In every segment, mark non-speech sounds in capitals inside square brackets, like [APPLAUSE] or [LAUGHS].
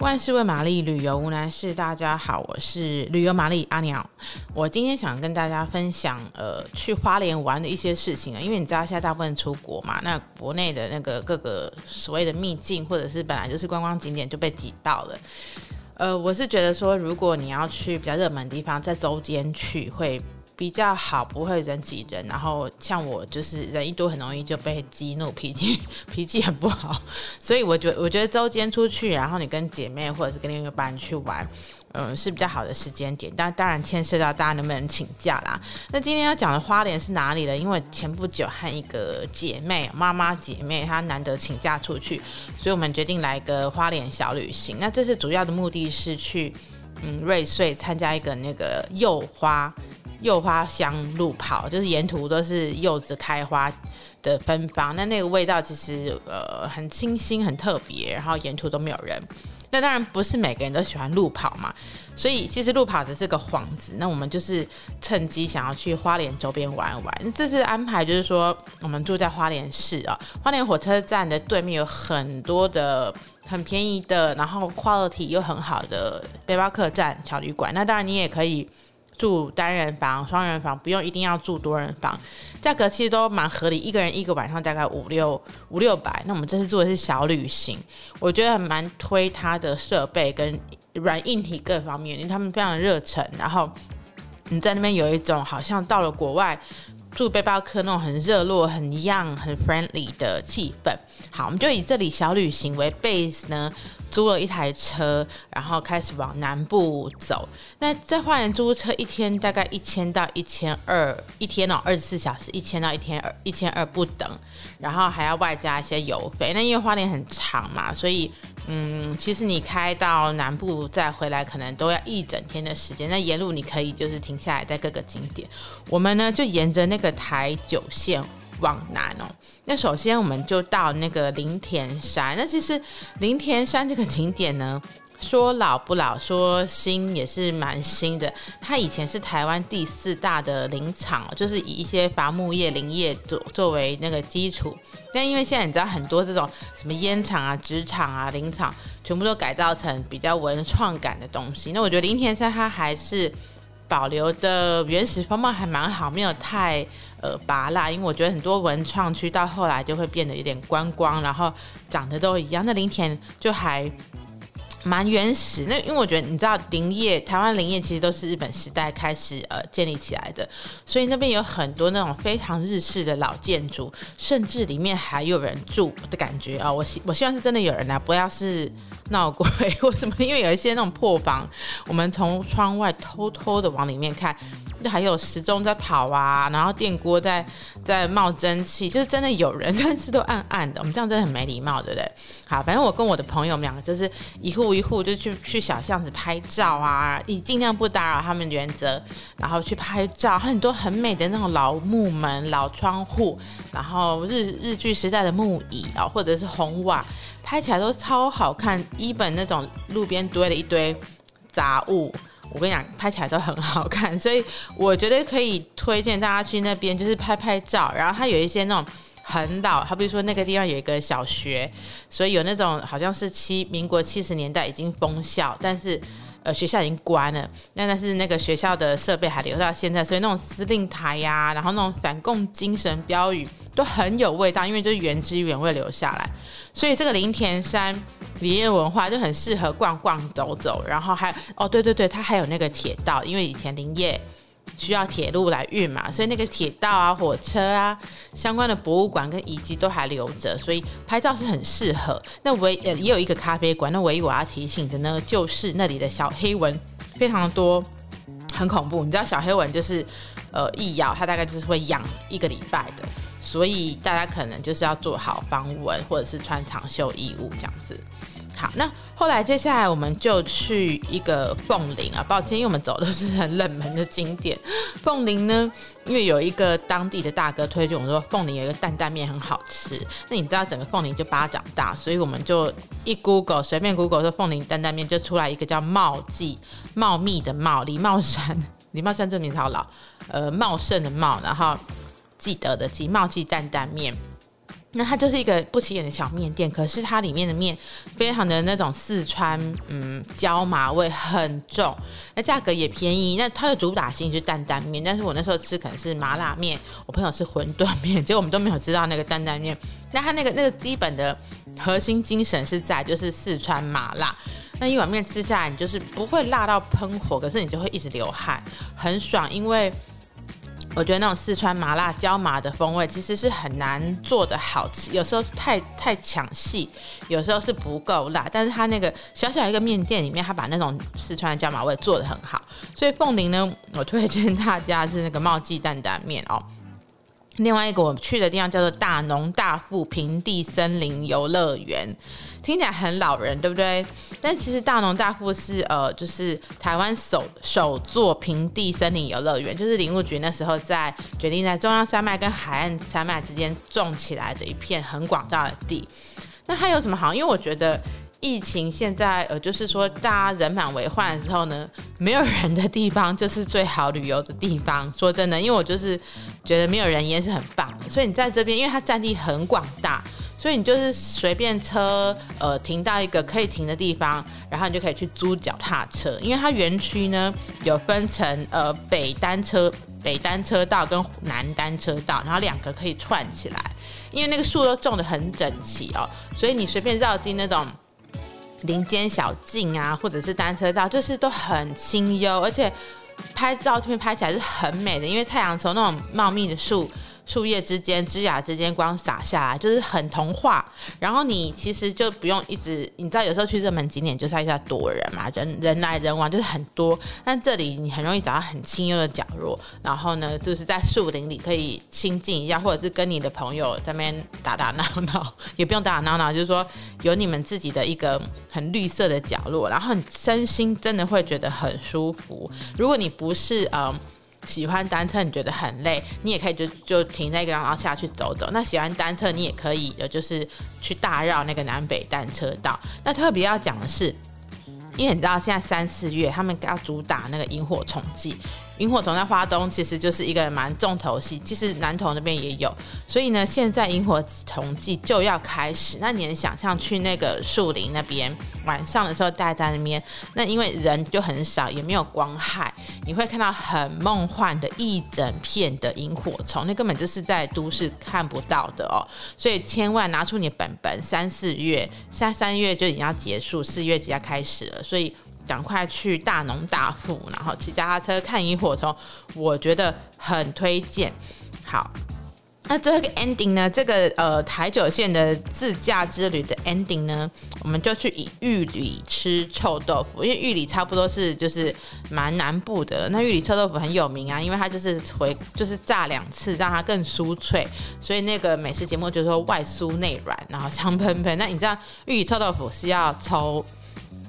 万事问玛丽，旅游无难事。大家好，我是旅游玛丽阿鸟。我今天想跟大家分享，呃，去花莲玩的一些事情啊。因为你知道现在大部分出国嘛，那国内的那个各个所谓的秘境，或者是本来就是观光景点就被挤到了。呃，我是觉得说，如果你要去比较热门的地方，在周间去会比较好，不会人挤人。然后像我就是人一多，很容易就被激怒，脾气 [LAUGHS] 脾气很不好。所以我觉得，我觉得周间出去，然后你跟姐妹或者是跟另一个班去玩，嗯，是比较好的时间点。但当然牵涉到大家能不能请假啦。那今天要讲的花莲是哪里呢？因为前不久和一个姐妹妈妈姐妹她难得请假出去，所以我们决定来一个花莲小旅行。那这次主要的目的是去嗯瑞穗参加一个那个柚花。柚花香路跑，就是沿途都是柚子开花的芬芳，那那个味道其实呃很清新，很特别，然后沿途都没有人。那当然不是每个人都喜欢路跑嘛，所以其实路跑只是个幌子。那我们就是趁机想要去花莲周边玩一玩。这次安排就是说，我们住在花莲市啊，花莲火车站的对面有很多的很便宜的，然后 quality 又很好的背包客栈小旅馆。那当然你也可以。住单人房、双人房，不用一定要住多人房，价格其实都蛮合理，一个人一个晚上大概五六五六百。那我们这次住的是小旅行，我觉得蛮推它的设备跟软硬体各方面，因为他们非常热忱，然后你在那边有一种好像到了国外住背包客那种很热络、很 young、很 friendly 的气氛。好，我们就以这里小旅行为 base 呢。租了一台车，然后开始往南部走。那在花莲租车一天大概一千到一千二，一天哦，二十四小时一千到一千二，一千二不等。然后还要外加一些油费。那因为花莲很长嘛，所以嗯，其实你开到南部再回来，可能都要一整天的时间。那沿路你可以就是停下来在各个景点。我们呢就沿着那个台九线。往南哦，那首先我们就到那个林田山。那其实林田山这个景点呢，[LAUGHS] 说老不老，说新也是蛮新的。它以前是台湾第四大的林场，就是以一些伐木业、林业作作为那个基础。但因为现在你知道很多这种什么烟厂啊、纸厂啊、林场，全部都改造成比较文创感的东西。那我觉得林田山它还是保留的原始风貌还蛮好，没有太。呃，拔辣，因为我觉得很多文创区到后来就会变得有点观光，然后长得都一样。那林田就还蛮原始。那因为我觉得你知道林业，台湾林业其实都是日本时代开始呃建立起来的，所以那边有很多那种非常日式的老建筑，甚至里面还有人住的感觉啊、我希我希望是真的有人啊，不要是闹鬼或什么。因为有一些那种破房，我们从窗外偷偷的往里面看。还有时钟在跑啊，然后电锅在在冒蒸汽，就是真的有人，但是都暗暗的。我们这样真的很没礼貌，对不对？好，反正我跟我的朋友，们两个就是一户一户就去去小巷子拍照啊，以尽量不打扰他们原则，然后去拍照。很多很美的那种老木门、老窗户，然后日日据时代的木椅啊，或者是红瓦，拍起来都超好看。一本那种路边堆了一堆杂物。我跟你讲，拍起来都很好看，所以我觉得可以推荐大家去那边，就是拍拍照。然后它有一些那种很老，好比如说那个地方有一个小学，所以有那种好像是七民国七十年代已经封校，但是呃学校已经关了，那但是那个学校的设备还留到现在，所以那种司令台呀、然后那种反共精神标语都很有味道，因为就是原汁原味留下来。所以这个林田山。林业文化就很适合逛逛走走，然后还哦，对对对，它还有那个铁道，因为以前林业需要铁路来运嘛，所以那个铁道啊、火车啊相关的博物馆跟遗迹都还留着，所以拍照是很适合。那唯也有一个咖啡馆，那唯一我要提醒的呢，就是那里的小黑蚊非常多，很恐怖。你知道小黑蚊就是呃一咬它大概就是会痒一个礼拜的，所以大家可能就是要做好防蚊，或者是穿长袖衣物这样子。好，那后来接下来我们就去一个凤林啊，抱歉，因为我们走的是很冷门的景点。[LAUGHS] 凤林呢，因为有一个当地的大哥推荐我们说，凤林有一个担担面很好吃。那你知道整个凤林就巴掌大，所以我们就一 Google 随便 Google 说凤林担担面，就出来一个叫茂记茂密的茂，李茂山，[LAUGHS] 李茂山这名字好老，呃，茂盛的茂，然后记得的记茂记担担面。那它就是一个不起眼的小面店，可是它里面的面非常的那种四川嗯椒麻味很重，那价格也便宜。那它的主打型就是担担面，但是我那时候吃可能是麻辣面，我朋友是馄饨面，结果我们都没有知道那个担担面。那它那个那个基本的核心精神是在就是四川麻辣，那一碗面吃下来你就是不会辣到喷火，可是你就会一直流汗，很爽，因为。我觉得那种四川麻辣椒麻的风味其实是很难做的好吃，有时候是太太抢戏，有时候是不够辣。但是它那个小小一个面店里面，它把那种四川椒麻味做的很好。所以凤林呢，我推荐大家是那个冒记担担面哦。另外一个我们去的地方叫做大农大富平地森林游乐园，听起来很老人，对不对？但其实大农大富是呃，就是台湾首首座平地森林游乐园，就是林务局那时候在决定在中央山脉跟海岸山脉之间种起来的一片很广大的地。那它有什么好？因为我觉得。疫情现在呃，就是说大家人满为患的时候呢，没有人的地方就是最好旅游的地方。说真的，因为我就是觉得没有人烟是很棒的，所以你在这边，因为它占地很广大，所以你就是随便车呃停到一个可以停的地方，然后你就可以去租脚踏车。因为它园区呢有分成呃北单车北单车道跟南单车道，然后两个可以串起来，因为那个树都种得很整齐哦，所以你随便绕进那种。林间小径啊，或者是单车道，就是都很清幽，而且拍照片拍起来是很美的，因为太阳从那种茂密的树。树叶之间、枝桠之间光洒下来，就是很童话。然后你其实就不用一直，你知道有时候去热门景点就是要一下躲人嘛，人人来人往就是很多。但这里你很容易找到很清幽的角落，然后呢，就是在树林里可以亲近一下，或者是跟你的朋友在那边打打闹闹，也不用打打闹闹，就是说有你们自己的一个很绿色的角落，然后你身心真的会觉得很舒服。如果你不是嗯。喜欢单车，你觉得很累，你也可以就就停在一个地方，然后下去走走。那喜欢单车，你也可以有，就是去大绕那个南北单车道。那特别要讲的是，因为你知道现在三四月他们要主打那个萤火虫季。萤火虫在花东其实就是一个蛮重头戏，其实南投那边也有，所以呢，现在萤火虫季就要开始。那你能想象去那个树林那边晚上的时候待在那边，那因为人就很少，也没有光害，你会看到很梦幻的一整片的萤火虫，那根本就是在都市看不到的哦。所以千万拿出你本本，三四月，现在三月就已经要结束，四月即将开始了，所以。赶快去大农大富，然后骑脚踏车看萤火虫，我觉得很推荐。好，那最后一个 ending 呢？这个呃台九线的自驾之旅的 ending 呢，我们就去以玉里吃臭豆腐，因为玉里差不多是就是蛮南部的。那玉里臭豆腐很有名啊，因为它就是回就是炸两次，让它更酥脆，所以那个美食节目就是说外酥内软，然后香喷喷。那你知道玉里臭豆腐是要抽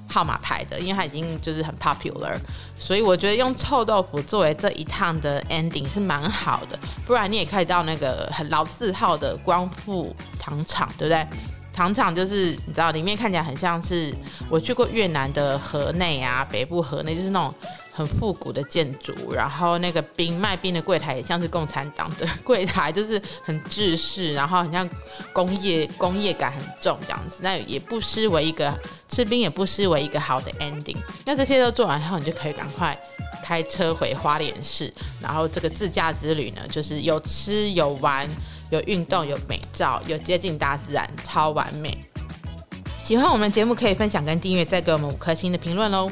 号码牌的，因为它已经就是很 popular，所以我觉得用臭豆腐作为这一趟的 ending 是蛮好的。不然你也可以到那个很老字号的光复糖厂，对不对？常常就是你知道里面看起来很像是我去过越南的河内啊，北部河内就是那种。很复古的建筑，然后那个冰卖冰的柜台也像是共产党的柜台，就是很制式，然后很像工业工业感很重这样子。那也不失为一个吃冰，也不失为一个好的 ending。那这些都做完后，你就可以赶快开车回花莲市，然后这个自驾之旅呢，就是有吃有玩有运动有美照有接近大自然，超完美。喜欢我们节目可以分享跟订阅，再给我们五颗星的评论喽。